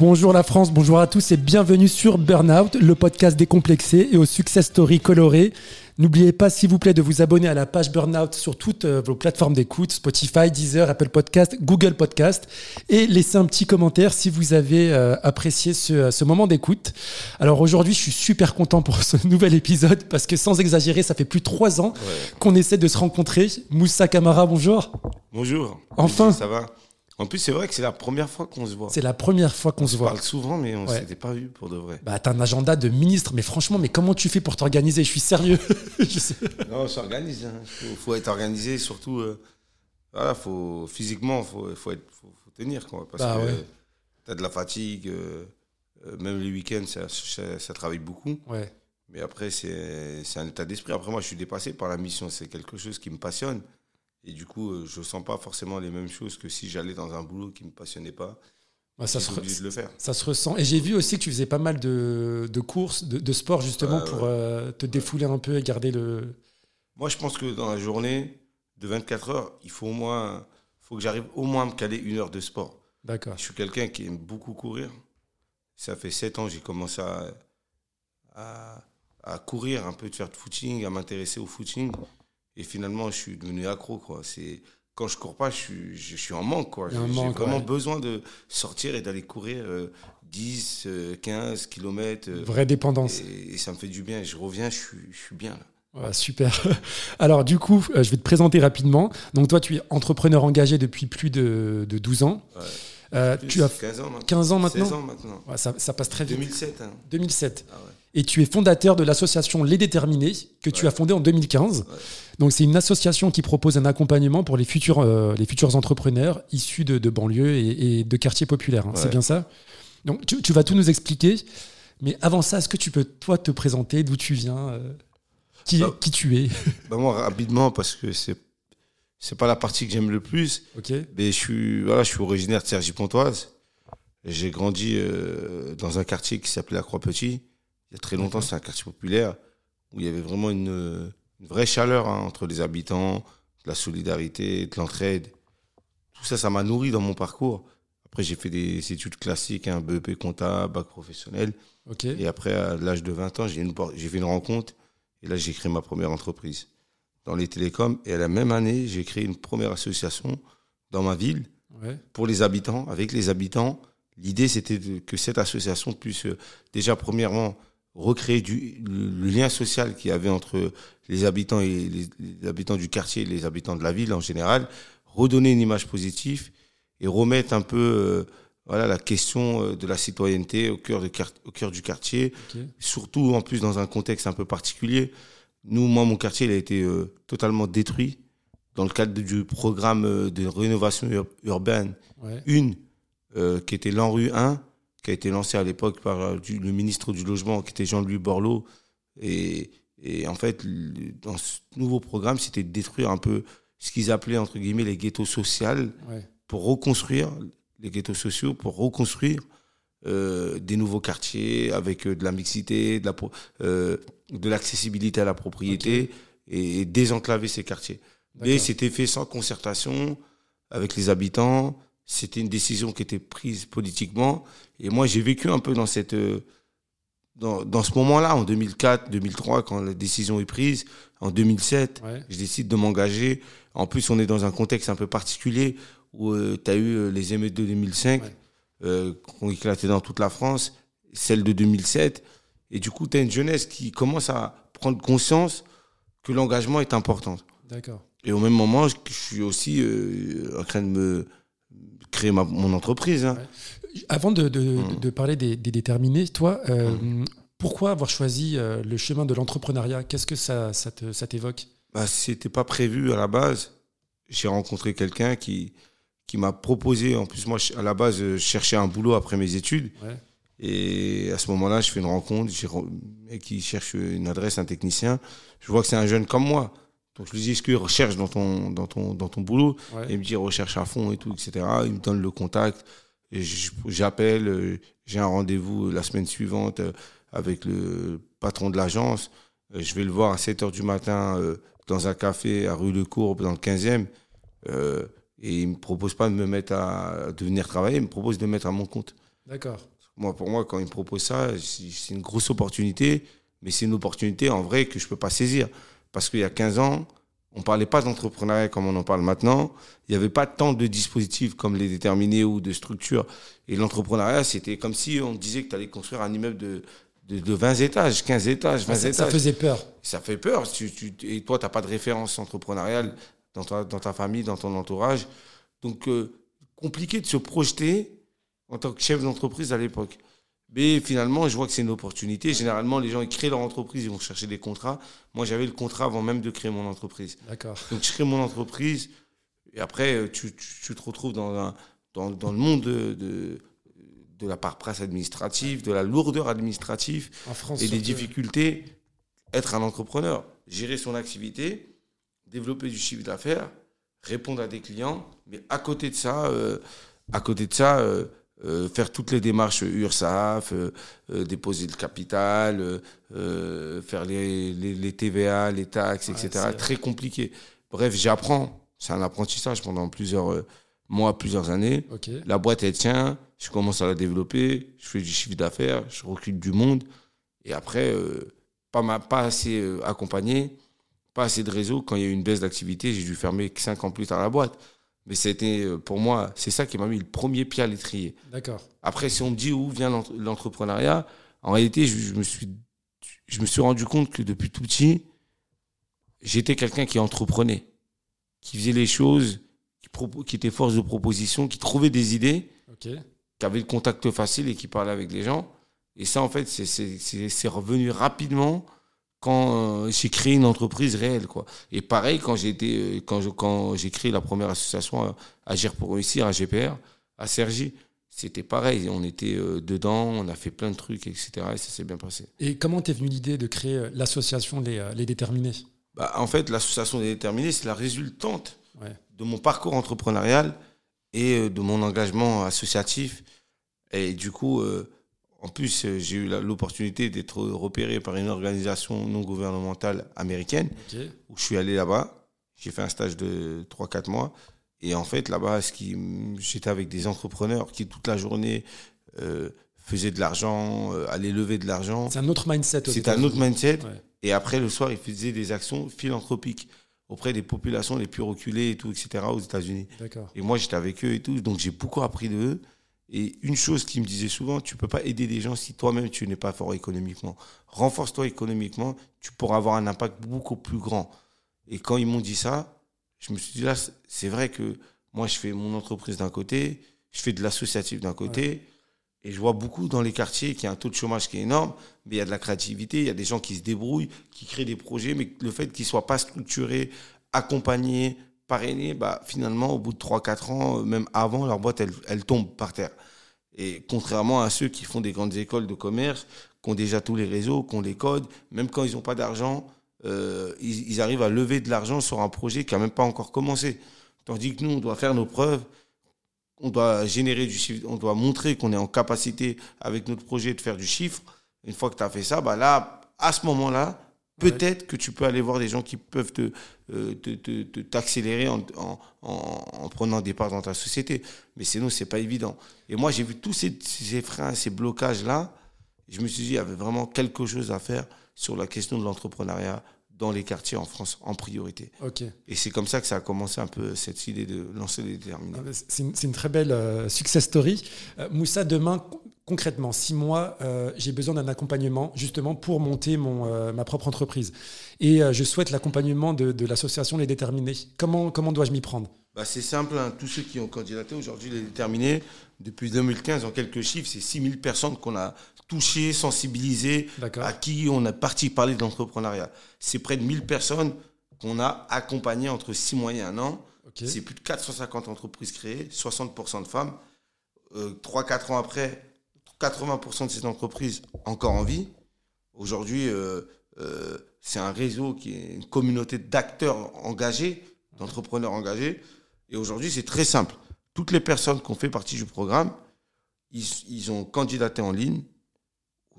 Bonjour la France, bonjour à tous et bienvenue sur Burnout, le podcast décomplexé et aux success stories colorées. N'oubliez pas, s'il vous plaît, de vous abonner à la page Burnout sur toutes euh, vos plateformes d'écoute, Spotify, Deezer, Apple Podcast, Google Podcast, et laissez un petit commentaire si vous avez euh, apprécié ce, ce moment d'écoute. Alors aujourd'hui, je suis super content pour ce nouvel épisode parce que sans exagérer, ça fait plus de trois ans qu'on essaie de se rencontrer. Moussa Kamara, bonjour. Bonjour. Enfin. Ça va? En plus, c'est vrai que c'est la première fois qu'on se voit. C'est la première fois qu'on se On voit. parle souvent, mais on Ouais. s'était pas vu pour de vrai. Bah, t'as un agenda de ministre, mais franchement, mais comment tu fais pour t'organiser? Je suis sérieux. Je sais- Non, on s'organise. Il faut, faut être organisé, surtout. euh, voilà, faut, physiquement, il faut, faut, faut, tenir. Quoi, parce Bah que ouais. tu as de la fatigue. euh, euh, même les week-ends, ça, ça, ça travaille beaucoup. Ouais. Mais après, c'est c'est un état d'esprit. Après, moi, je suis dépassé par la mission. C'est quelque chose qui me passionne. Et du coup, euh, je ne sens pas forcément les mêmes choses que si j'allais dans un boulot qui ne me passionnait pas. Bah, ça, se suis re- obligé de le faire. ça se ressent. Et j'ai vu aussi que tu faisais pas mal de, de courses, de, de sport, justement, Ouais, pour euh, te défouler un peu et garder le. Moi, je pense que dans la journée de 24 heures, il faut au moins, faut que j'arrive au moins à me caler une heure de sport. D'accord. Je suis quelqu'un qui aime beaucoup courir. Ça fait 7 ans que j'ai commencé à, à, à courir, un peu de faire de footing, à m'intéresser au footing. Et finalement, je suis devenu accro. Quoi. C'est, quand je cours pas, je suis, je suis en manque. Quoi. J'ai vraiment ouais. besoin de sortir et d'aller courir euh, 10, euh, 15 kilomètres. euh, Vraie dépendance. et, et ça me fait du bien. Je reviens, je suis, je suis bien. Là. Ouais, super. Alors, du coup, euh, je vais te présenter rapidement. Donc, toi, tu es entrepreneur engagé depuis plus de, de 12 ans. Ouais. Euh, tu as 15 ans maintenant. 15 ans maintenant 16 ans maintenant. Ouais, ça, ça passe très vite. 2007. Hein. 2007. Ah ouais. Et tu es fondateur de l'association Les Déterminés, que tu Ouais. as fondée en 2015. Ouais. Donc, c'est une association qui propose un accompagnement pour les futurs, euh, les futurs entrepreneurs issus de, de banlieues et, et de quartiers populaires. hein. C'est bien ça? Donc, tu, tu vas tout nous expliquer. Mais avant ça, est-ce que tu peux, toi, te présenter d'où tu viens euh, qui, Bah. qui tu es? Bah moi, rapidement, parce que c'est c'est pas la partie que j'aime le plus, mais je suis, voilà, je suis originaire de Cergy-Pontoise. J'ai grandi euh, dans un quartier qui s'appelait la Croix-Petit. Il y a très longtemps, c'était un quartier populaire où il y avait vraiment une, une vraie chaleur hein, entre les habitants, de la solidarité, de l'entraide. Tout ça, ça m'a nourri dans mon parcours. Après, j'ai fait des études classiques, un BEP comptable, bac professionnel. Et après, à l'âge de 20 ans, j'ai fait une rencontre et là, j'ai créé ma première entreprise dans les télécoms. Et à la même année, j'ai créé une première association dans ma ville Ouais. pour les habitants, avec les habitants. L'idée, c'était que cette association puisse euh, déjà, premièrement, recréer du, le, lien social qu'il y avait entre les habitants et les, les habitants du quartier et les habitants de la ville en général, redonner une image positive et remettre un peu euh, voilà, la question euh, de la citoyenneté au cœur, de, au cœur du quartier surtout en plus dans un contexte un peu particulier. Nous, moi, mon quartier, il a été euh, totalement détruit dans le cadre du programme de rénovation ur- urbaine Ouais. une euh, qui était l'ANRU 1, qui a été lancée à l'époque par euh, du- le ministre du Logement, qui était Jean-Louis Borloo. Et, et en fait, dans ce nouveau programme, c'était de détruire un peu ce qu'ils appelaient, entre guillemets, les ghettos sociaux Ouais. pour reconstruire les ghettos sociaux, pour reconstruire euh, des nouveaux quartiers avec euh, de la mixité, de la pro- euh, de l'accessibilité à la propriété et, et désenclaver ces quartiers. Mais c'était fait sans concertation avec les habitants. C'était une décision qui était prise politiquement. Et moi, j'ai vécu un peu dans cette euh, dans, dans ce moment-là, en 2004, 2003, quand la décision est prise, en 2007, Ouais. je décide de m'engager. En plus, on est dans un contexte un peu particulier où tu as eu euh, les émeutes de 2005 Ouais. euh, qui ont éclaté dans toute la France, celle de 2007. Et du coup, tu as une jeunesse qui commence à prendre conscience que l'engagement est important. D'accord. Et au même moment, je, je suis aussi euh, en train de me créer ma, mon entreprise. hein. Avant de, de- de parler des, des déterminés, toi, euh, pourquoi avoir choisi euh, le chemin de l'entrepreneuriat? Qu'est-ce que ça, ça te- ça t'évoque? Bah, c'était pas prévu à la base. J'ai rencontré quelqu'un qui, qui m'a proposé. En plus, moi, à la base, je cherchais un boulot après mes études. Ouais. Et à ce moment-là, je fais une rencontre. Mec qui cherche une adresse, un technicien. Je vois que c'est un jeune comme moi. Donc, je lui dis, est-ce qu'il recherche dans ton, dans, ton, dans ton boulot? Ouais. Et il me dit, recherche à fond et tout, etc. Il me donne le contact. J'appelle. euh, J'ai un rendez-vous la semaine suivante euh, avec le patron de l'agence. Euh, Je vais le voir à 7 h du matin euh, dans un café à rue Le Courbe, dans le 15e. Euh, et il me propose pas de me mettre à de venir travailler, il me propose de me mettre à mon compte. D'accord. Moi, pour moi, quand ils me proposent ça, c'est une grosse opportunité, mais c'est une opportunité en vrai que je ne peux pas saisir. Parce qu'il y a 15 ans, on ne parlait pas d'entrepreneuriat comme on en parle maintenant. Il n'y avait pas tant de dispositifs comme les déterminés ou de structures. Et l'entrepreneuriat, c'était comme si on disait que tu allais construire un immeuble de, de, 20 étages, 15 étages, 20 étages. Ça faisait peur. Ça fait peur. et toi, tu n'as pas de référence entrepreneuriale dans ta, dans ta famille, dans ton entourage. Donc, euh, compliqué de se projeter en tant que chef d'entreprise à l'époque. Mais finalement, je vois que c'est une opportunité. Généralement, les gens, ils créent leur entreprise, ils vont chercher des contrats. Moi, j'avais le contrat avant même de créer mon entreprise. D'accord. Donc, je crée mon entreprise. Et après, euh, tu, tu, te retrouves dans, un, dans, dans, le monde de, de, de la administrative, de la lourdeur administrative en France, et des difficultés. Être un entrepreneur, gérer son activité, développer du chiffre d'affaires, répondre à des clients. Mais à côté de ça, euh, à côté de ça, euh, euh, faire toutes les démarches URSAF, euh, déposer le capital, faire les, les, TVA, les taxes, etc. Très compliqué. Bref, j'apprends. C'est un apprentissage pendant plusieurs mois, plusieurs années. La boîte, elle tient. Je commence à la développer. Je fais du chiffre d'affaires. Je recrute du monde. Et après, pas, pas assez accompagné, pas assez de réseau. Quand il y a eu une baisse d'activité, j'ai dû fermer cinq ans plus tard la boîte. Mais c'était, euh, pour moi, c'est ça qui m'a mis le premier pied à l'étrier. D'accord. Après, si on me dit où vient l'entrepreneuriat, en réalité, je, me suis, je me suis rendu compte que depuis tout petit, j'étais quelqu'un qui entreprenait, qui faisait les choses, qui, qui était force de proposition, qui trouvait des idées, qui avait le contact facile et qui parlait avec les gens. Et ça, en fait, c'est revenu rapidement quand euh, j'ai créé une entreprise réelle quoi. Et pareil quand j'ai été euh, quand je, quand j'ai créé la première association euh, Agir pour réussir à GPR à Sergi c'était pareil. On était dedans on a fait plein de trucs etc et ça s'est bien passé. Et comment t'es venu l'idée de créer l'association les, les déterminés? Bah, en fait l'association des déterminés c'est la résultante de mon parcours entrepreneurial et de mon engagement associatif. Et du coup en plus, euh, j'ai eu l'opportunité d'être repéré par une organisation non gouvernementale américaine, où je suis allé là-bas. J'ai fait un stage de 3-4 mois. Et en fait, là-bas, j'étais avec des entrepreneurs qui, toute la journée, euh, faisaient de l'argent, euh, allaient lever de l'argent. C'est un autre mindset. C'est un autre mindset. Et après, le soir, ils faisaient des actions philanthropiques auprès des populations les plus reculées et tout, etc., aux États-Unis. Et moi, j'étais avec eux et tout. Donc, j'ai beaucoup appris de eux. Et une chose qui me disait souvent, tu peux pas aider des gens si toi-même tu n'es pas fort économiquement. Renforce-toi économiquement, tu pourras avoir un impact beaucoup plus grand. Et quand ils m'ont dit ça, je me suis dit là, c'est vrai que moi je fais mon entreprise d'un côté, je fais de l'associatif d'un côté, et je vois beaucoup dans les quartiers qu'il y a un taux de chômage qui est énorme, mais il y a de la créativité, il y a des gens qui se débrouillent, qui créent des projets, mais le fait qu'ils soient pas structurés, accompagnés, parrainés, bah, finalement, au bout de 3-4 ans, euh, même avant, leur boîte, elle, elle, tombe par terre. Et contrairement à ceux qui font des grandes écoles de commerce, qui ont déjà tous les réseaux, qui ont les codes, même quand ils n'ont pas d'argent, euh, ils, arrivent à lever de l'argent sur un projet qui n'a même pas encore commencé. Tandis que nous, on doit faire nos preuves, on doit générer du chiffre, on doit montrer qu'on est en capacité avec notre projet de faire du chiffre. Une fois que tu as fait ça, bah là, à ce moment-là, Peut-être que tu peux aller voir des gens qui peuvent te, euh, t'accélérer en, en, en, prenant des parts dans ta société. Mais sinon, c'est pas évident. Et moi, j'ai vu tous ces, ces freins, ces blocages-là. Je me suis dit, il y avait vraiment quelque chose à faire sur la question de l'entrepreneuriat dans les quartiers en France en priorité. Ok. Et c'est comme ça que ça a commencé un peu cette idée de lancer des déterminés. Ah, c'est une, une, très belle euh, success story. Euh, Moussa, demain, concrètement, si moi, euh, j'ai besoin d'un accompagnement justement pour monter mon, euh, ma propre entreprise et euh, je souhaite l'accompagnement de, l'association Les Déterminés, comment, comment dois-je m'y prendre? Bah C'est simple, hein. tous ceux qui ont candidaté aujourd'hui, Les Déterminés, depuis 2015, en quelques chiffres, c'est 6000 personnes qu'on a touchées, sensibilisées, à qui on a parti parler de l'entrepreneuriat. C'est près de 1000 personnes qu'on a accompagnées entre 6 mois et 1 an. C'est plus de 450 entreprises créées, 60% de femmes. 3-4 ans après, 80% de ces entreprises encore en vie. Aujourd'hui, euh, euh, c'est un réseau qui est une communauté d'acteurs engagés, d'entrepreneurs engagés. Et aujourd'hui, c'est très simple. Toutes les personnes qui ont fait partie du programme, ils, ont candidaté en ligne,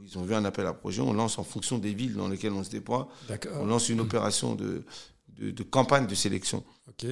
ils ont vu un appel à projet. On lance en fonction des villes dans lesquelles on se déploie. On lance une opération de, de, campagne de sélection.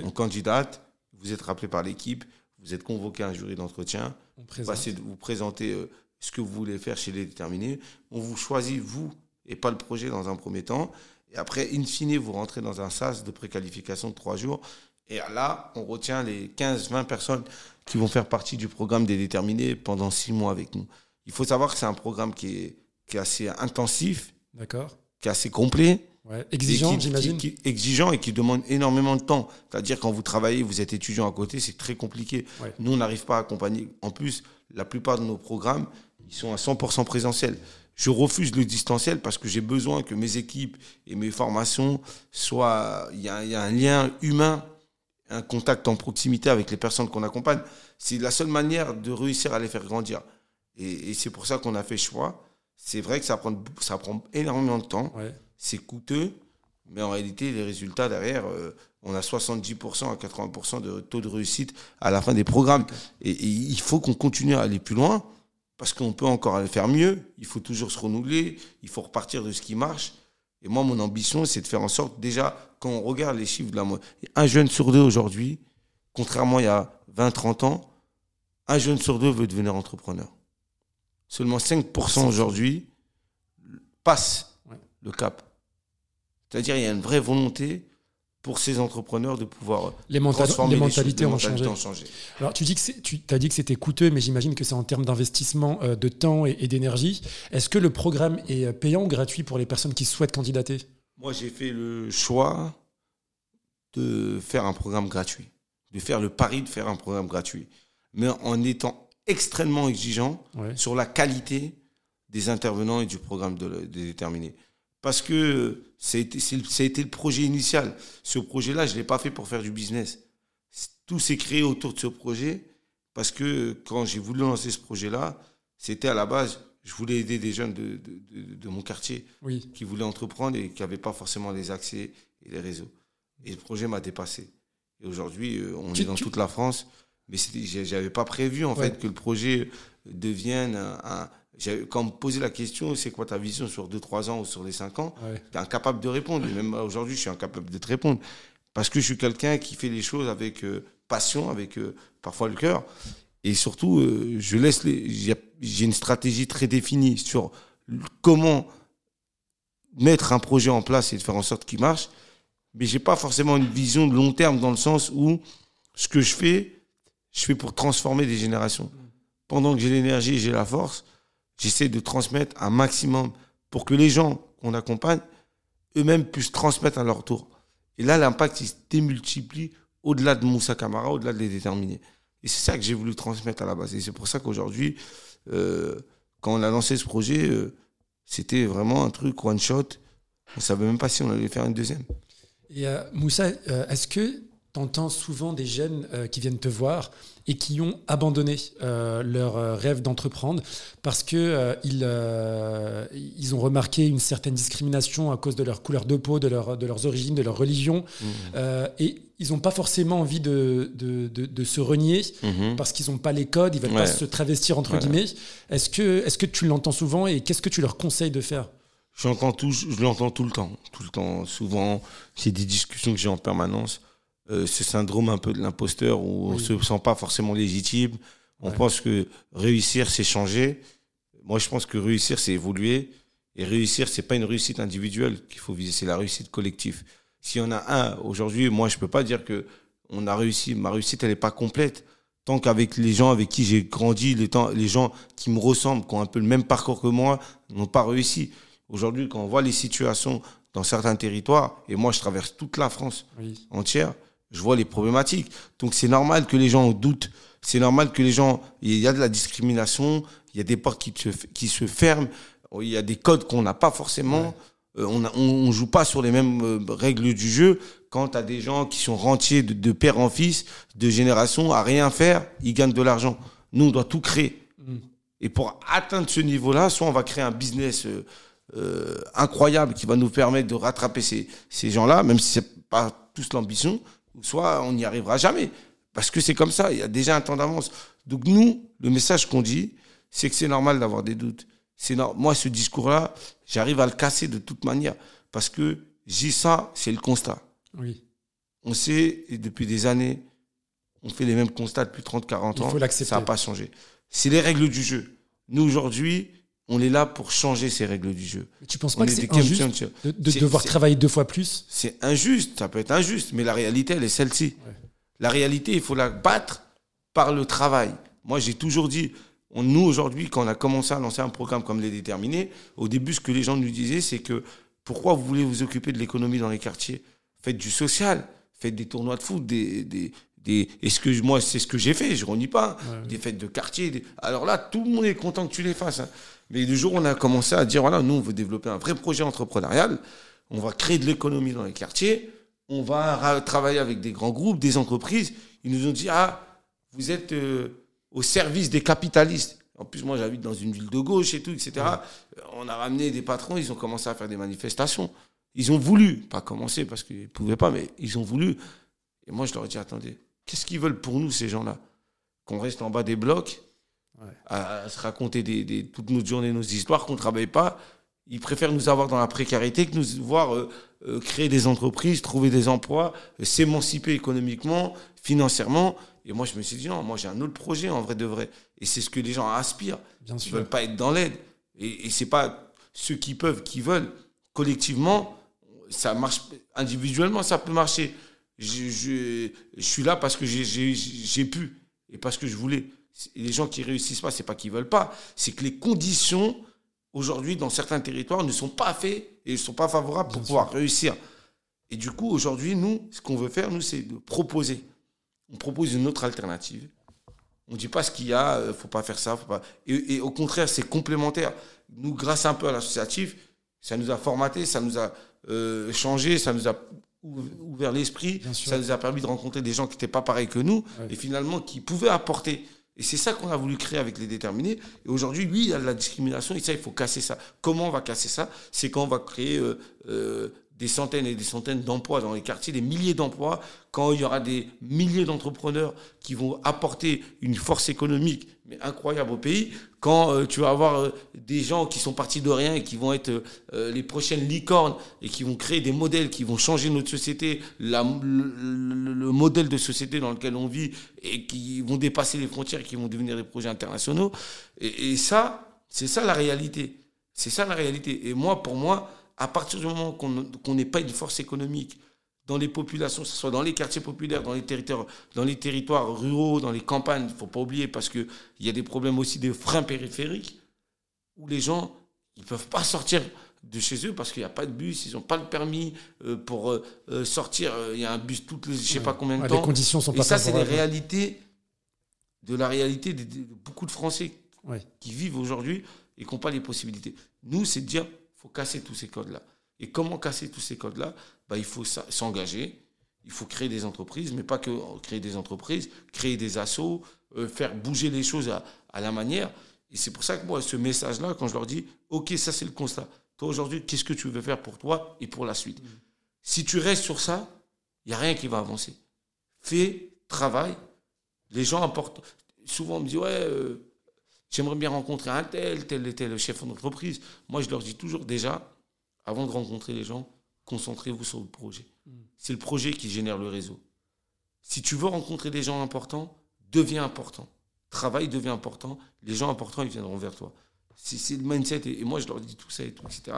On candidate, vous êtes rappelé par l'équipe, vous êtes convoqué à un jury d'entretien vous présenter euh, ce que vous voulez faire chez les déterminés. On vous choisit, vous, et pas le projet dans un premier temps. Et après, in fine, vous rentrez dans un SAS de préqualification de trois jours. Et là, on retient les 15-20 personnes qui vont faire partie du programme des déterminés pendant six mois avec nous. Il faut savoir que c'est un programme qui est, qui est assez intensif, D'accord. qui est assez complet. Ouais. Exigeant, j'imagine. exigeant et qui demande énormément de temps. C'est-à-dire quand vous travaillez, vous êtes étudiant à côté, c'est très compliqué. Ouais. Nous, on n'arrive pas à accompagner. En plus, la plupart de nos programmes, ils sont à 100% présentiels. Je refuse le distanciel parce que j'ai besoin que mes équipes et mes formations soient. Il y, a- il y a un lien humain, un contact en proximité avec les personnes qu'on accompagne. C'est la seule manière de réussir à les faire grandir. Et, et c'est pour ça qu'on a fait choix. C'est vrai que ça prend, ça prend énormément de temps Ouais. c'est coûteux, mais en réalité, les résultats derrière, euh, on a 70% à 80% de taux de réussite à la fin des programmes. Et, et il faut qu'on continue à aller plus loin, parce qu'on peut encore aller faire mieux. Il faut toujours se renouveler, il faut repartir de ce qui marche. Et moi, mon ambition, c'est de faire en sorte, déjà, quand on regarde les chiffres de la moyenne, un jeune sur deux aujourd'hui, contrairement à il y a 20-30 ans, un jeune sur deux veut devenir entrepreneur. Seulement 5% aujourd'hui passent le cap. C'est-à-dire, il y a une vraie volonté pour ces entrepreneurs de pouvoir Les, transformer les les choses, mentalités les ont mentalités changé. ont changé. Alors, tu dis que tu as dit que c'était coûteux, mais j'imagine que c'est en termes d'investissement euh, de temps et, et d'énergie. Est-ce que le programme est euh, payant ou gratuit pour les personnes qui souhaitent candidater? Moi, j'ai fait le choix de faire un programme gratuit, de faire le pari de faire un programme gratuit, mais en étant extrêmement exigeant Ouais. sur la qualité des intervenants et du programme de, le- de déterminer. Parce que ça a, été, c'est le- projet initial. Ce projet-là, je ne l'ai pas fait pour faire du business. Tout s'est créé autour de ce projet parce que quand j'ai voulu lancer ce projet-là, c'était à la base, je voulais aider des jeunes de, de- de- de mon quartier Oui. qui voulaient entreprendre et qui n'avaient pas forcément les accès et les réseaux. Et le projet m'a dépassé. Et aujourd'hui, euh, on Tu- est dans tu- toute la France, mais c'était- j'ai- j'avais pas prévu en Ouais. fait que le projet devienne un. Quand on me posait la question, c'est quoi ta vision sur 2-3 ans ou sur les 5 ans Ouais. J'étais incapable de répondre. Et même aujourd'hui, je suis incapable de te répondre. Parce que je suis quelqu'un qui fait les choses avec euh, passion, avec euh, parfois le cœur. Et surtout, euh, je laisse les. J'ai une stratégie très définie sur comment mettre un projet en place et de faire en sorte qu'il marche. Mais j'ai pas forcément une vision de long terme dans le sens où ce que je fais, je fais pour transformer des générations. Pendant que j'ai l'énergie et j'ai la force, j'essaie de transmettre un maximum pour que les gens qu'on accompagne eux-mêmes puissent transmettre à leur tour. Et là, l'impact, il se démultiplie au-delà de Moussa Camara, au-delà de les déterminer. Et c'est ça que j'ai voulu transmettre à la base. Et c'est pour ça qu'aujourd'hui, euh, quand on a lancé ce projet, euh, c'était vraiment un truc one shot. On savait même pas si on allait faire une deuxième. Et euh, Moussa, est-ce que tu entends souvent des jeunes qui viennent te voir et qui ont abandonné euh, leur euh, rêve d'entreprendre parce que euh, ils, euh, ils ont remarqué une certaine discrimination à cause de leur couleur de peau, de, leur, de leurs origines, de leur religion, euh, et ils n'ont pas forcément envie de, de, de- de se renier Mhm. parce qu'ils n'ont pas les codes, ils veulent Ouais. pas se travestir entre Ouais. guillemets. Est-ce que, est-ce que tu l'entends souvent et qu'est-ce que tu leur conseilles de faire? Tout, je l'entends tout le temps, tout le temps. Souvent, c'est des discussions que j'ai en permanence. Euh, ce syndrome un peu de l'imposteur où on Oui. se sent pas forcément légitime. On Ouais. pense que réussir, c'est changer. Moi, je pense que réussir, c'est évoluer. Et réussir, c'est pas une réussite individuelle qu'il faut viser, c'est la réussite collective. S'il y en a un, aujourd'hui, moi, je peux pas dire que on a réussi. Ma réussite, elle est pas complète. Tant qu'avec les gens avec qui j'ai grandi, les, temps, les gens qui me ressemblent, qui ont un peu le même parcours que moi, n'ont pas réussi. Aujourd'hui, quand on voit les situations dans certains territoires, et moi, je traverse toute la France Oui. entière, je vois les problématiques. Donc c'est normal que les gens doutent. C'est normal que les gens, il y a de la discrimination, il y a des portes qui se, qui se ferment, il y a des codes qu'on n'a pas forcément. Euh, on, a- on, on joue pas sur les mêmes euh, règles du jeu. Quand tu as des gens qui sont rentiers de, de père en fils, de génération, à rien faire, ils gagnent de l'argent. Nous, on doit tout créer. Mm. Et pour atteindre ce niveau-là, soit on va créer un business euh, euh, incroyable qui va nous permettre de rattraper ces, ces gens-là, même si c'est pas tous l'ambition, soit on n'y arrivera jamais. Parce que c'est comme ça, il y a déjà un temps d'avance. Donc nous, le message qu'on dit, c'est que c'est normal d'avoir des doutes. C'est Moi, ce discours-là, j'arrive à le casser de toute manière. Parce que j'ai ça, c'est le constat. Oui. On sait, et depuis des années, on fait les mêmes constats depuis 30, 40 Il ans. faut l'accepter. Ça n'a pas changé. C'est les règles du jeu. Nous, aujourd'hui, on est là pour changer ces règles du jeu. Tu penses pas que c'est injuste de, devoir travailler deux fois plus? C'est injuste, ça peut être injuste, mais la réalité, elle est celle-ci. La réalité, il faut la battre par le travail. Moi, j'ai toujours dit, nous, aujourd'hui, quand on a commencé à lancer un programme comme les déterminés, au début, ce que les gens nous disaient, c'est que pourquoi vous voulez vous occuper de l'économie dans les quartiers? Faites du social, faites des tournois de foot, des, des, des est-ce que moi c'est ce que j'ai fait, je renie pas, des fêtes de quartier. Alors là, tout le monde est content que tu les fasses. Hein. Mais le jour où on a commencé à dire voilà, nous on veut développer un vrai projet entrepreneurial, on va créer de l'économie dans les quartiers, on va travailler avec des grands groupes, des entreprises. Ils nous ont dit ah, vous êtes euh, au service des capitalistes. En plus, moi, j'habite dans une ville de gauche et tout, etc. On a ramené des patrons, ils ont commencé à faire des manifestations. Ils ont voulu, pas commencer parce qu'ils ne pouvaient pas, mais ils ont voulu. Et moi, je leur ai dit, attendez, qu'est-ce qu'ils veulent pour nous, ces gens-là? Qu'on reste en bas des blocs, à, se raconter des, toute notre journée nos histoires, qu'on ne travaille pas. Ils préfèrent nous avoir dans la précarité que nous voir euh, euh, créer des entreprises, trouver des emplois, euh, s'émanciper économiquement, financièrement. Et moi, je me suis dit, non, moi, j'ai un autre projet, en vrai de vrai. Et c'est ce que les gens aspirent. Bien Ils ne veulent pas être dans l'aide. Et, et c'est pas ceux qui peuvent, qui veulent. Collectivement, ça marche individuellement, ça peut marcher. Je, je, je suis là parce que j'ai pu et parce que je voulais. Les gens qui réussissent pas, c'est pas qu'ils veulent pas, c'est que les conditions aujourd'hui dans certains territoires ne sont pas faites et ne sont pas favorables pour pouvoir réussir. Et du coup, aujourd'hui, nous, ce qu'on veut faire, nous, c'est de proposer. On propose une autre alternative. On ne dit pas ce qu'il y a, il euh, faut pas faire ça, faut pas. Et, et au contraire, c'est complémentaire. Nous, grâce un peu à l'associatif, ça nous a formaté, ça nous a euh, changé, ça nous a ouvert l'esprit, ça nous a permis de rencontrer des gens qui n'étaient pas pareils que nous et finalement qui pouvaient apporter. Et c'est ça qu'on a voulu créer avec les déterminés. Et aujourd'hui, lui, il y a la discrimination et ça, il faut casser ça. Comment on va casser ça? C'est quand on va créer euh, euh, des centaines et des centaines d'emplois dans les quartiers, des milliers d'emplois, quand il y aura des milliers d'entrepreneurs qui vont apporter une force économique incroyable au pays, quand euh, tu vas avoir euh, des gens qui sont partis de rien et qui vont être euh, les prochaines licornes et qui vont créer des modèles qui vont changer notre société, le, modèle de société dans lequel on vit et qui vont dépasser les frontières et qui vont devenir des projets internationaux. Et, ça, c'est ça la réalité. C'est ça la réalité. Et moi, pour moi, à partir du moment qu'on n'est pas une force économique dans les populations, que ce soit dans les quartiers populaires, dans les territoires, dans les territoires ruraux, dans les campagnes, il ne faut pas oublier, parce qu'il y a des problèmes aussi de freins périphériques, où les gens ils peuvent pas sortir de chez eux parce qu'il n'y a pas de bus, ils n'ont pas le permis euh, pour euh, euh, sortir. Il y a un bus toutes les, je sais pas combien de temps. Les conditions sont pas Et ça, c'est les réalités de la réalité de, beaucoup de Français qui vivent aujourd'hui et qui n'ont pas les possibilités. Nous, c'est de dire, faut casser tous ces codes-là. Et comment casser tous ces codes-là? Bah, Il faut s'engager, il faut créer des entreprises, mais pas que créer des entreprises, créer des assos, euh, faire bouger les choses à, la manière. Et c'est pour ça que moi, ce message-là, quand je leur dis, OK, ça c'est le constat. Toi aujourd'hui, qu'est-ce que tu veux faire pour toi et pour la suite? Si tu restes sur ça, il n'y a rien qui va avancer. Fais, travaille. Les gens apportent. Souvent, on me dit, ouais, euh, j'aimerais bien rencontrer un tel, tel et tel chef d'entreprise. Moi, je leur dis toujours déjà, avant de rencontrer les gens, concentrez-vous sur le projet. Hmm. C'est le projet qui génère le réseau. Si tu veux rencontrer des gens importants, deviens important. Travail devient important. Les gens importants, ils viendront vers toi. C'est le mindset. Et, moi, je leur dis tout ça et tout, etc.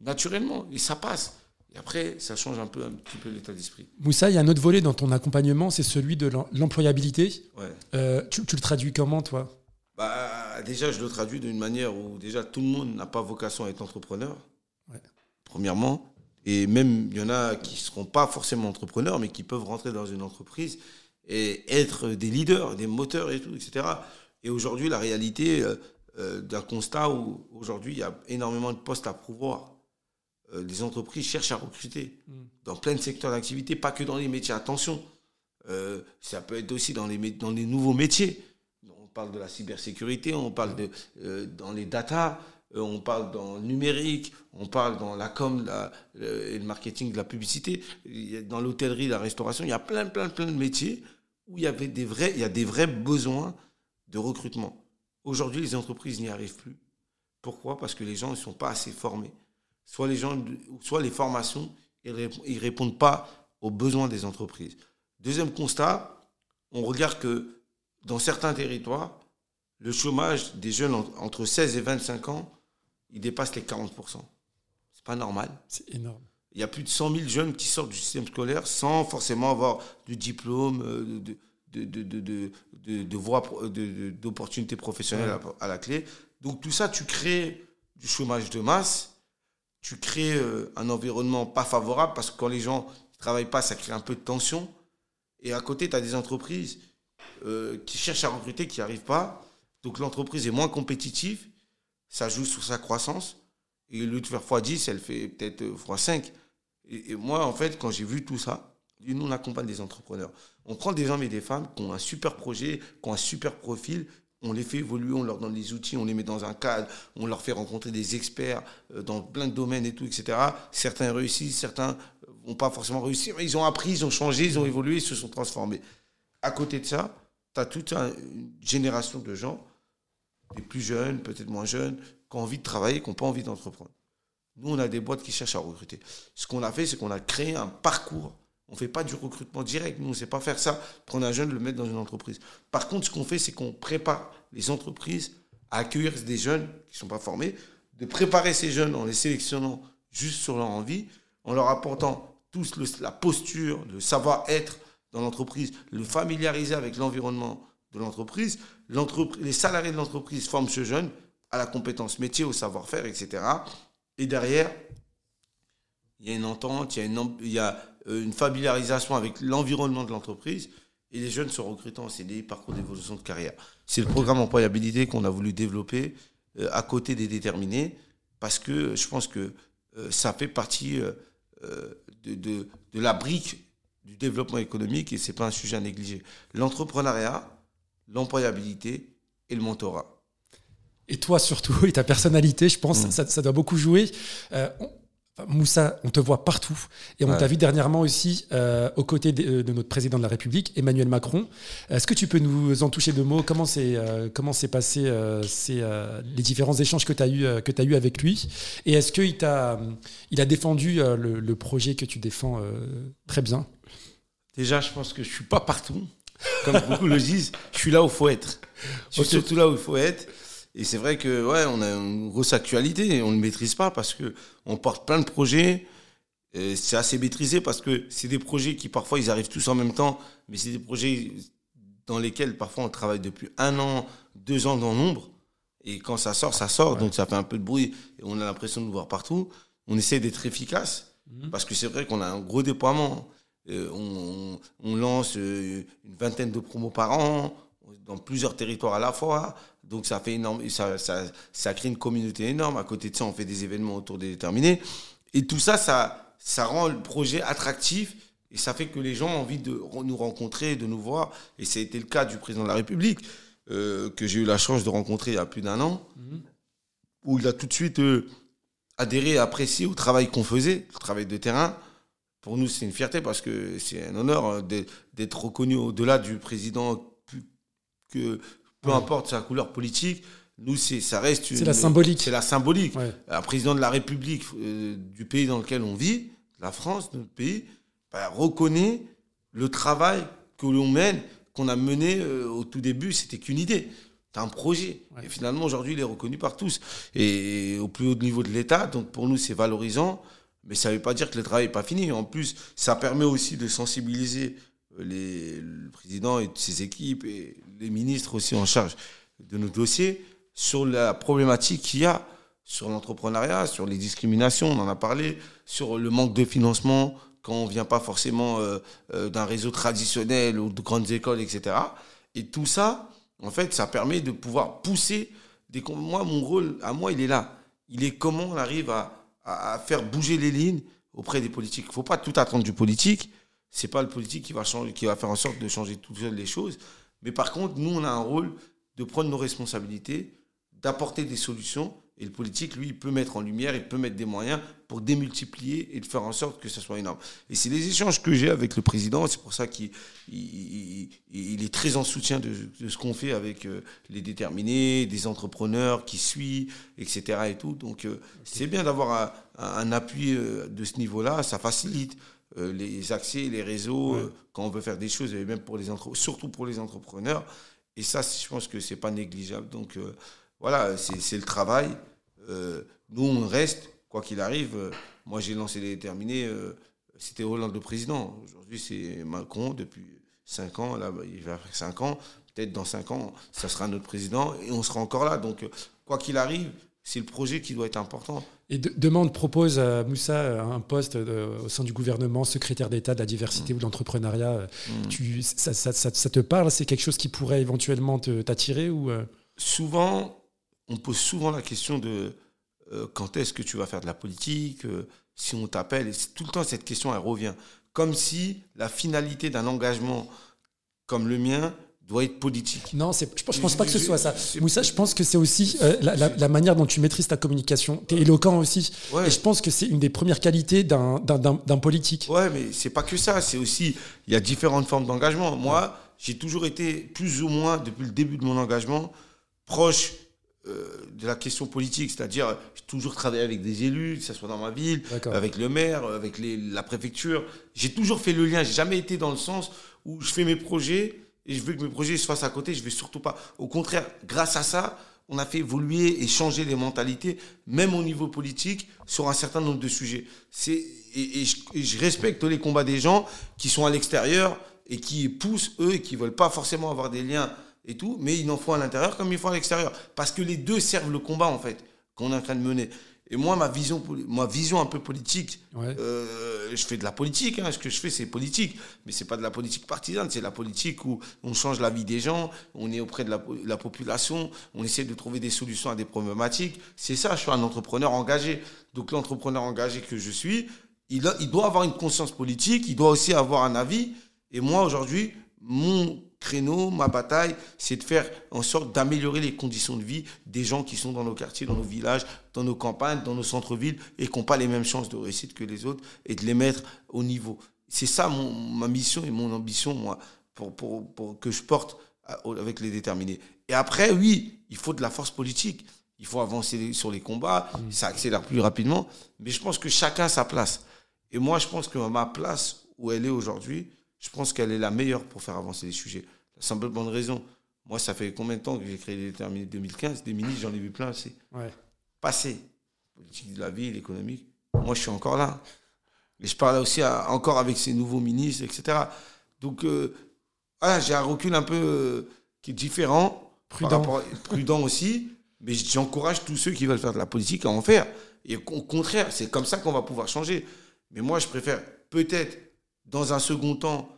Naturellement. Et ça passe. Et après, ça change un peu un petit peu l'état d'esprit. Moussa, il y a un autre volet dans ton accompagnement, c'est celui de l'employabilité. Euh, tu, le traduis comment, toi? Bah, Déjà, je le traduis d'une manière où déjà tout le monde n'a pas vocation à être entrepreneur premièrement. Et même, il y en a qui ne seront pas forcément entrepreneurs, mais qui peuvent rentrer dans une entreprise et être des leaders, des moteurs et tout, etc. Et aujourd'hui, la réalité euh, euh, d'un constat où aujourd'hui, il y a énormément de postes à pouvoir. Euh, les entreprises cherchent à recruter mm. dans plein de secteurs d'activité, pas que dans les métiers. Attention, ça peut être aussi dans les, dans les nouveaux métiers. On parle de la cybersécurité, on parle de, dans les data, euh, on parle dans le numérique, on parle dans la com et le marketing de la publicité, dans l'hôtellerie, la restauration, il y a plein, plein, plein de métiers où il y, avait des vrais, il y a des vrais besoins de recrutement. Aujourd'hui, les entreprises n'y arrivent plus. Pourquoi? Parce que les gens ne sont pas assez formés. Soit les, gens, soit les formations, ils ne répondent pas aux besoins des entreprises. Deuxième constat, on regarde que dans certains territoires, le chômage des jeunes entre 16 et 25 ans, il dépasse les 40%. C'est pas normal. C'est énorme. Il y a plus de 100 000 jeunes qui sortent du système scolaire sans forcément avoir du diplôme, euh, de, de, de, de, de voie, d'opportunités professionnelles à, la clé. Donc tout ça, tu crées du chômage de masse, tu crées euh, un environnement pas favorable parce que quand les gens ne travaillent pas, ça crée un peu de tension. Et à côté, tu as des entreprises euh, qui cherchent à recruter, qui n'y pas. Donc l'entreprise est moins compétitive, ça joue sur sa croissance. Et au lieu de faire x10, elle fait peut-être x5. Et, moi, en fait, quand j'ai vu tout ça, nous, on accompagne des entrepreneurs. On prend des hommes et des femmes qui ont un super projet, qui ont un super profil, on les fait évoluer, on leur donne les outils, on les met dans un cadre, on leur fait rencontrer des experts euh, dans plein de domaines et tout, etc. Certains réussissent, certains vont pas forcément réussir, mais ils ont appris, ils ont changé, ils ont évolué, ils se sont transformés. À côté de ça, tu as toute une génération de gens, des plus jeunes, peut-être moins jeunes, qui ont envie de travailler, qui n'ont pas envie d'entreprendre. Nous, on a des boîtes qui cherchent à recruter. Ce qu'on a fait, c'est qu'on a créé un parcours. On ne fait pas du recrutement direct. Nous, on ne sait pas faire ça. Prendre un jeune, le mettre dans une entreprise. Par contre, ce qu'on fait, c'est qu'on prépare les entreprises à accueillir des jeunes qui ne sont pas formés, de préparer ces jeunes en les sélectionnant juste sur leur envie, en leur apportant tous la posture, le savoir-être dans l'entreprise, le familiariser avec l'environnement de l'entreprise. Les salariés de l'entreprise forment ce jeune à la compétence métier, au savoir-faire, etc. Et derrière, il y a une entente, il y a une, il y a euh, une familiarisation avec l'environnement de l'entreprise. Et les jeunes sont recrutés en CDI, parcours d'évolution de carrière. C'est le programme employabilité qu'on a voulu développer euh, à côté des déterminés, parce que je pense que euh, ça fait partie de, de, de, la brique du développement économique et ce n'est pas un sujet à négliger. L'entrepreneuriat, l'employabilité et le mentorat. Et toi surtout, et ta personnalité, je pense, mm. ça, ça, doit beaucoup jouer. Euh, Moussa, on te voit partout. Et on t'a vu dernièrement aussi euh, aux côtés de, notre président de la République, Emmanuel Macron. Est-ce que tu peux nous en toucher deux mots? Comment s'est euh, passé euh, les différents échanges que tu as, eu, que as eu avec lui? Et est-ce qu'il t'a, il a défendu le, le, projet que tu défends très bien? Déjà, je pense que je suis pas partout. Comme beaucoup le disent, je suis là où il faut être. Je suis surtout là où il faut être. Et c'est vrai que ouais, on a une grosse actualité on ne maîtrise pas parce que on porte plein de projets. C'est assez maîtrisé parce que c'est des projets qui parfois ils arrivent tous en même temps, mais c'est des projets dans lesquels parfois on travaille depuis un an, deux ans dans l'ombre. Et quand ça sort, ça sort, donc ça fait un peu de bruit et on a l'impression de nous voir partout. On essaie d'être efficace mhm. parce que c'est vrai qu'on a un gros déploiement. Euh, on, on, lance euh, une vingtaine de promos par an dans plusieurs territoires à la fois. Donc ça fait énorme, ça, ça, ça, crée une communauté énorme. À côté de ça, on fait des événements autour des déterminés. Et tout ça, ça, ça rend le projet attractif et ça fait que les gens ont envie de nous rencontrer, de nous voir. Et ça a été le cas du président de la République, euh, que j'ai eu la chance de rencontrer il y a plus d'un an, mhm. où il a tout de suite euh, adhéré et apprécié au travail qu'on faisait, le travail de terrain. Pour nous, c'est une fierté parce que c'est un honneur euh, d'être reconnu au-delà du président que peu importe sa couleur politique, nous, ça reste. C'est la symbolique. C'est la symbolique. Un président de la République euh, du pays dans lequel on vit, la France, notre pays, bah, reconnaît le travail que l'on mène, qu'on a mené euh, au tout début, c'était qu'une idée. C'est un projet. Et finalement, aujourd'hui, il est reconnu par tous. Et, au plus haut niveau de l'État, donc pour nous, c'est valorisant. Mais ça ne veut pas dire que le travail n'est pas fini. En plus, ça permet aussi de sensibiliser les, le président et ses équipes et les ministres aussi en charge de nos dossiers sur la problématique qu'il y a sur l'entrepreneuriat, sur les discriminations, on en a parlé, sur le manque de financement quand on vient pas forcément euh, euh, d'un réseau traditionnel ou de grandes écoles, etc. Et tout ça, en fait, ça permet de pouvoir pousser des... Moi, mon rôle, à moi, il est là. Il est comment on arrive à, à faire bouger les lignes auprès des politiques. Il ne faut pas tout attendre du politique c'est pas le politique qui va, changer, qui va faire en sorte de changer tout seul les choses. Mais par contre, nous, on a un rôle de prendre nos responsabilités, d'apporter des solutions. Et le politique, lui, il peut mettre en lumière, il peut mettre des moyens pour démultiplier et de faire en sorte que ça soit énorme. Et c'est les échanges que j'ai avec le président. C'est pour ça qu'il il, est très en soutien de, ce qu'on fait avec euh, les déterminés, des entrepreneurs qui suivent, etc. Et tout. Donc, euh, c'est bien d'avoir un, un, appui euh, de ce niveau-là. Ça facilite. Les accès, les réseaux, quand on veut faire des choses, et même pour les surtout pour les entrepreneurs. Et ça, je pense que c'est pas négligeable. Donc voilà, c'est le travail. nous, on reste, quoi qu'il arrive. moi, j'ai lancé les déterminés. C'était Hollande le président. Aujourd'hui, c'est Macron depuis 5 ans. Là, il va faire 5 ans. Peut-être dans 5 ans, ça sera notre président et on sera encore là. Donc, quoi qu'il arrive, c'est le projet qui doit être important. Et te propose, à Moussa, un poste au sein du gouvernement, secrétaire d'État de la diversité mmh. ou de l'entrepreneuriat. Mmh. Ça, ça, ça, te parle? C'est quelque chose qui pourrait éventuellement t'attirer ou euh? Souvent, on pose souvent la question de euh, quand est-ce que tu vas faire de la politique euh, Si on t'appelle, et tout le temps cette question, elle revient. Comme si la finalité d'un engagement comme le mien doit être politique. Non, je, ne pense pas que ce soit ça. Moussa, je pense que c'est aussi euh, la, manière dont tu maîtrises ta communication. Tu es éloquent aussi. Et je pense que c'est une des premières qualités d'un, d'un, politique. Ouais, mais c'est pas que ça. C'est aussi, il y a différentes formes d'engagement. Moi, j'ai toujours été plus ou moins, depuis le début de mon engagement, proche euh, de la question politique. C'est-à-dire, j'ai toujours travaillé avec des élus, que ce soit dans ma ville, avec le maire, avec les, la préfecture. J'ai toujours fait le lien. J'ai jamais été dans le sens où je fais mes projets et je veux que mes projets se fassent à côté. Je vais surtout pas. Au contraire, grâce à ça, on a fait évoluer et changer les mentalités, même au niveau politique, sur un certain nombre de sujets. C'est, et, je, respecte les combats des gens qui sont à l'extérieur et qui poussent, eux, et qui veulent pas forcément avoir des liens et tout, mais ils en font à l'intérieur comme ils font à l'extérieur. Parce que les deux servent le combat, en fait, qu'on est en train de mener. Et moi, ma vision, ma vision un peu politique, euh, je fais de la politique. Hein, ce que je fais, c'est politique. Mais c'est pas de la politique partisane. C'est la politique où on change la vie des gens, on est auprès de la, population, on essaie de trouver des solutions à des problématiques. C'est ça, je suis un entrepreneur engagé. Donc l'entrepreneur engagé que je suis, il, il doit avoir une conscience politique, il doit aussi avoir un avis. Et moi, aujourd'hui, mon créneau, ma bataille, c'est de faire en sorte d'améliorer les conditions de vie des gens qui sont dans nos quartiers, dans nos villages, dans nos campagnes, dans nos centres-villes et qui n'ont pas les mêmes chances de réussite que les autres et de les mettre au niveau. C'est ça mon, ma mission et mon ambition, moi, pour, pour, pour que je porte avec les déterminés. Et après, oui, il faut de la force politique. Il faut avancer sur les combats, mmh. ça accélère plus rapidement. Mais je pense que chacun a sa place. Et moi, je pense que ma place où elle est aujourd'hui, je pense qu'elle est la meilleure pour faire avancer les sujets. La simple bonne raison. Moi, ça fait combien de temps que j'ai créé les déterminés 2015 Des ministres, j'en ai vu plein. C'est ouais. passé. Politique de la ville, économique. Moi, je suis encore là. Et je parle aussi encore avec ces nouveaux ministres, etc. Donc, euh, j'ai un recul un peu euh, qui est différent. Prudent. prudent aussi. Mais j'encourage tous ceux qui veulent faire de la politique à en faire. Et au contraire, c'est comme ça qu'on va pouvoir changer. Mais moi, je préfère peut-être dans un second temps,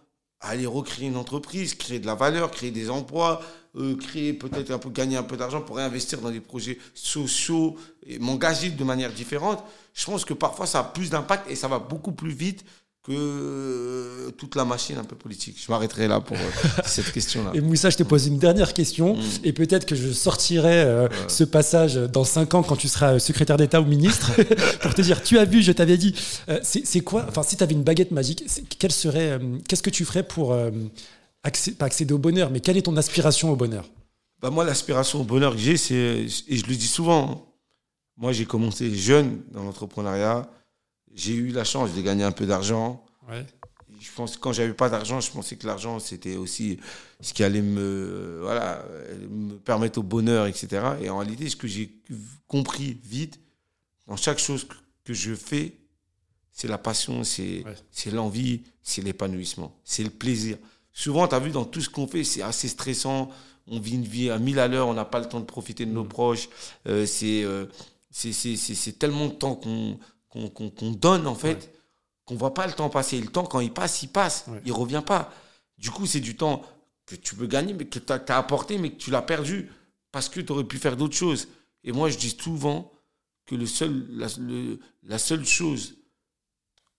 aller recréer une entreprise, créer de la valeur, créer des emplois, euh, créer peut-être un peu, gagner un peu d'argent pour réinvestir dans des projets sociaux et m'engager de manière différente. Je pense que parfois ça a plus d'impact et ça va beaucoup plus vite que euh, toute la machine un peu politique. Je m'arrêterai là pour euh, cette question-là. Et Moussa, je te pose une dernière question, mm. et peut-être que je sortirai euh, ce passage dans cinq ans quand tu seras secrétaire d'État ou ministre, pour te dire, tu as vu, je t'avais dit, c'est quoi, enfin si tu avais une baguette magique, quelle serait, qu'est-ce que tu ferais pour, pas accéder au bonheur, mais quelle est ton aspiration au bonheur? Bah Moi, l'aspiration au bonheur que j'ai, c'est, et je le dis souvent, hein, moi j'ai commencé jeune dans l'entrepreneuriat, j'ai eu la chance de gagner un peu d'argent. Je pense que quand j'avais pas d'argent, je pensais que l'argent c'était aussi ce qui allait me, voilà, me permettre au bonheur, etc. Et en réalité, ce que j'ai compris vite, dans chaque chose que je fais, c'est la passion, c'est c'est l'envie, c'est l'épanouissement, c'est le plaisir. Souvent, tu as vu, dans tout ce qu'on fait, c'est assez stressant. On vit une vie à mille à l'heure, on n'a pas le temps de profiter de nos mm. proches. Euh, euh, c'est c'est tellement de temps qu'on qu'on donne, en fait, qu'on voit pas le temps passer. le temps, quand il passe, il passe. Il revient pas. Du coup, c'est du temps que tu peux gagner, mais que tu as, apporté, mais que tu l'as perdu parce que tu aurais pu faire d'autres choses. Et moi, je dis souvent que le seul, la, seule chose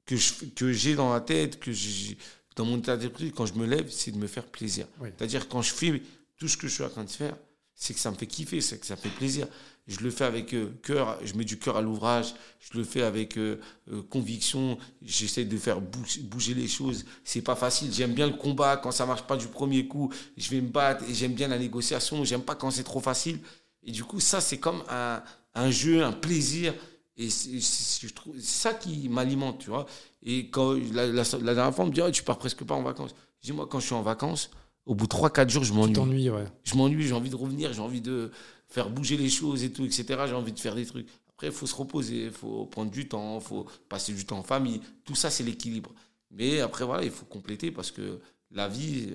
que j'ai que dans la tête, que j'ai dans mon état d'esprit, quand je me lève, c'est de me faire plaisir. C'est-à-dire, quand je fais tout ce que je suis en train de faire, c'est que ça me fait kiffer, c'est que ça fait plaisir je le fais avec euh, cœur, je mets du cœur à l'ouvrage, je le fais avec euh, euh, conviction, j'essaie de faire bouger, les choses. C'est pas facile, j'aime bien le combat quand ça marche pas du premier coup, je vais me battre et j'aime bien la négociation, j'aime pas quand c'est trop facile. Et du coup, ça, c'est comme un, un, jeu, un plaisir. Et c'est ça qui m'alimente, tu vois. Et quand la, dernière fois, on me dit, oh, tu pars presque pas en vacances. Je dis, moi, quand je suis en vacances, au bout de 3-4 jours, je m'ennuie. ouais. Je m'ennuie, j'ai envie de revenir, j'ai envie de faire bouger les choses et tout, etc. J'ai envie de faire des trucs. Après, il faut se reposer, il faut prendre du temps, il faut passer du temps en famille. Tout ça, c'est l'équilibre. Mais après, voilà, il faut compléter parce que la vie,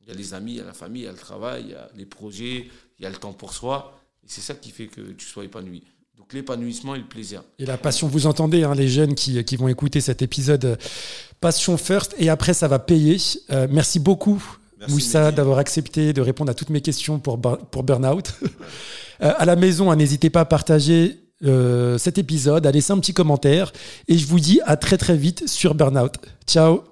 il y a les amis, il y a la famille, il y a le travail, il y a les projets, il y a le temps pour soi. Et c'est ça qui fait que tu sois épanoui. Donc l'épanouissement et le plaisir. Et la passion, vous entendez, hein, les jeunes qui, qui vont écouter cet épisode, euh, passion first, et après ça va payer. Euh, merci beaucoup, Merci, Moussa, d'avoir accepté de répondre à toutes mes questions pour Burnout. Euh, à la maison, hein, n'hésitez pas à partager euh, cet épisode, à laisser un petit commentaire, et je vous dis à très très vite sur Burnout. Ciao